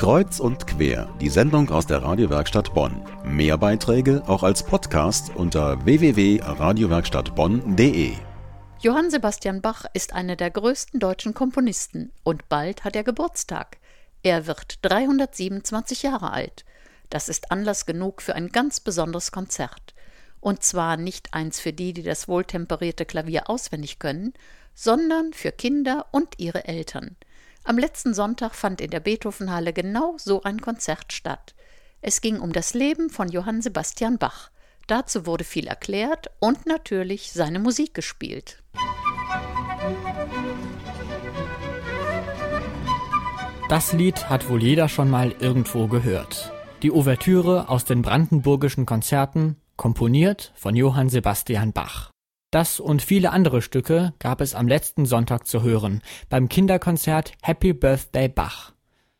Kreuz und quer, die Sendung aus der Radiowerkstatt Bonn. Mehr Beiträge auch als Podcast unter www.radiowerkstattbonn.de. Johann Sebastian Bach ist einer der größten deutschen Komponisten und bald hat er Geburtstag. Er wird 327 Jahre alt. Das ist Anlass genug für ein ganz besonderes Konzert. Und zwar nicht eins für die, die das wohltemperierte Klavier auswendig können, sondern für Kinder und ihre Eltern. Am letzten Sonntag fand in der Beethovenhalle genau so ein Konzert statt. Es ging um das Leben von Johann Sebastian Bach. Dazu wurde viel erklärt und natürlich seine Musik gespielt. Das Lied hat wohl jeder schon mal irgendwo gehört. Die Ouvertüre aus den brandenburgischen Konzerten, komponiert von Johann Sebastian Bach. Das und viele andere Stücke gab es am letzten Sonntag zu hören beim Kinderkonzert Happy Birthday Bach.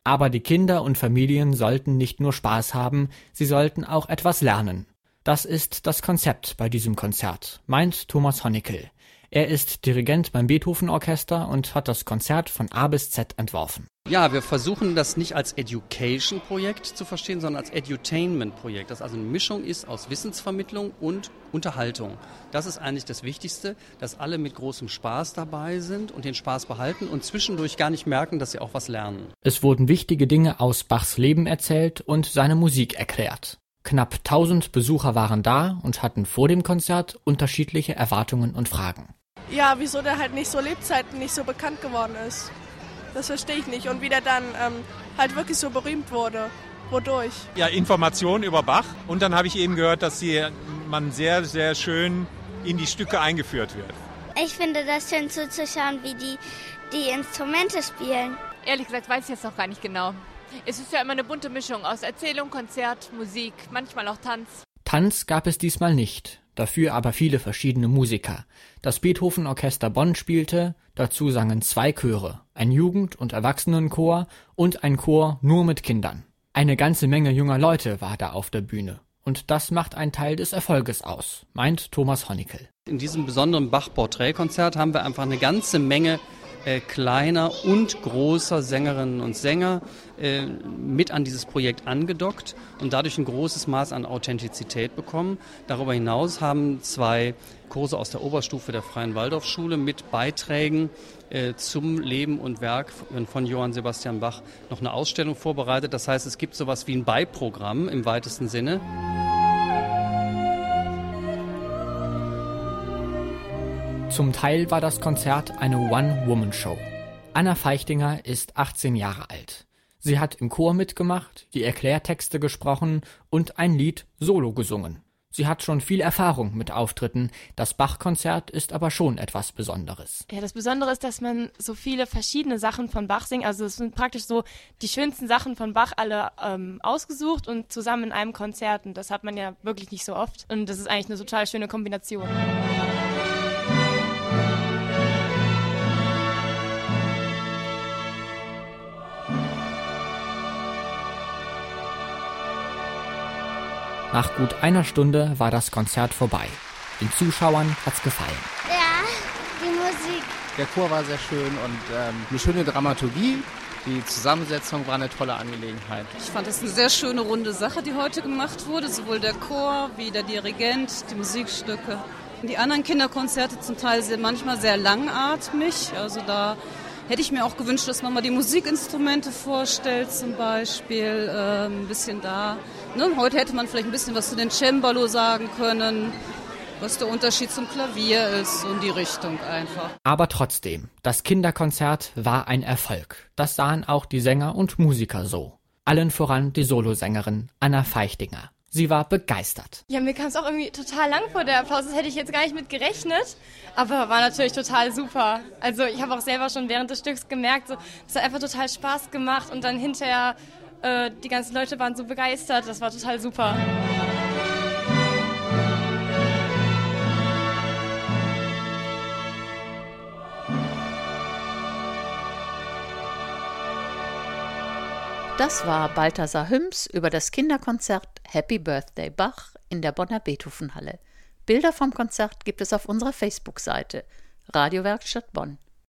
Aber die Kinder und Familien sollten nicht nur Spaß haben, sie sollten auch etwas lernen. Das ist das Konzept bei diesem Konzert, meint Thomas Honnickel. Er ist Dirigent beim Beethoven Orchester und hat das Konzert von A bis Z entworfen. Ja, wir versuchen das nicht als Education-Projekt zu verstehen, sondern als Edutainment-Projekt, das also eine Mischung ist aus Wissensvermittlung und Unterhaltung. Das ist eigentlich das Wichtigste, dass alle mit großem Spaß dabei sind und den Spaß behalten und zwischendurch gar nicht merken, dass sie auch was lernen. Es wurden wichtige Dinge aus Bachs Leben erzählt und seine Musik erklärt. Knapp 1000 Besucher waren da und hatten vor dem Konzert unterschiedliche Erwartungen und Fragen. Ja, wieso der halt nicht so Lebzeiten nicht so bekannt geworden ist. Das verstehe ich nicht. Und wie der dann ähm, halt wirklich so berühmt wurde. Wodurch? Ja, Informationen über Bach. Und dann habe ich eben gehört, dass sie, man sehr, sehr schön in die Stücke eingeführt wird. Ich finde das schön zuzuschauen, wie die die Instrumente spielen. Ehrlich gesagt weiß ich jetzt noch gar nicht genau. Es ist ja immer eine bunte Mischung aus Erzählung, Konzert, Musik, manchmal auch Tanz. Tanz gab es diesmal nicht, dafür aber viele verschiedene Musiker. Das Beethoven Orchester Bonn spielte, dazu sangen zwei Chöre, ein Jugend- und Erwachsenenchor und ein Chor nur mit Kindern. Eine ganze Menge junger Leute war da auf der Bühne. Und das macht einen Teil des Erfolges aus, meint Thomas Honnickel. In diesem besonderen Bach-Porträtkonzert haben wir einfach eine ganze Menge äh, kleiner und großer Sängerinnen und Sänger äh, mit an dieses Projekt angedockt und dadurch ein großes Maß an Authentizität bekommen. Darüber hinaus haben zwei Kurse aus der Oberstufe der Freien Waldorfschule mit Beiträgen äh, zum Leben und Werk von Johann Sebastian Bach noch eine Ausstellung vorbereitet. Das heißt, es gibt sowas wie ein Beiprogramm im weitesten Sinne. Zum Teil war das Konzert eine One-Woman-Show. Anna Feichtinger ist 18 Jahre alt. Sie hat im Chor mitgemacht, die Erklärtexte gesprochen und ein Lied solo gesungen. Sie hat schon viel Erfahrung mit Auftritten. Das Bach-Konzert ist aber schon etwas Besonderes. Ja, das Besondere ist, dass man so viele verschiedene Sachen von Bach singt. Also es sind praktisch so die schönsten Sachen von Bach alle ähm, ausgesucht und zusammen in einem Konzert. Und das hat man ja wirklich nicht so oft. Und das ist eigentlich eine total schöne Kombination. Nach gut einer Stunde war das Konzert vorbei. Den Zuschauern hat's gefallen. Ja, die Musik. Der Chor war sehr schön und ähm, eine schöne Dramaturgie. Die Zusammensetzung war eine tolle Angelegenheit. Ich fand es eine sehr schöne runde Sache, die heute gemacht wurde. Sowohl der Chor wie der Dirigent, die Musikstücke. Die anderen Kinderkonzerte zum Teil sind manchmal sehr langatmig. Also da hätte ich mir auch gewünscht, dass man mal die Musikinstrumente vorstellt zum Beispiel. Äh, ein bisschen da Ne, heute hätte man vielleicht ein bisschen was zu den Cembalo sagen können, was der Unterschied zum Klavier ist und die Richtung einfach. Aber trotzdem, das Kinderkonzert war ein Erfolg. Das sahen auch die Sänger und Musiker so. Allen voran die Solosängerin Anna Feichtinger. Sie war begeistert. Ja, mir kam es auch irgendwie total lang vor der Applaus. Das hätte ich jetzt gar nicht mit gerechnet. Aber war natürlich total super. Also ich habe auch selber schon während des Stücks gemerkt, so, es hat einfach total Spaß gemacht. Und dann hinterher äh, die ganzen Leute waren so begeistert, das war total super. Das war Balthasar Hüms über das Kinderkonzert Happy Birthday Bach in der Bonner Beethovenhalle. Bilder vom Konzert gibt es auf unserer Facebook-Seite Radiowerkstatt Bonn.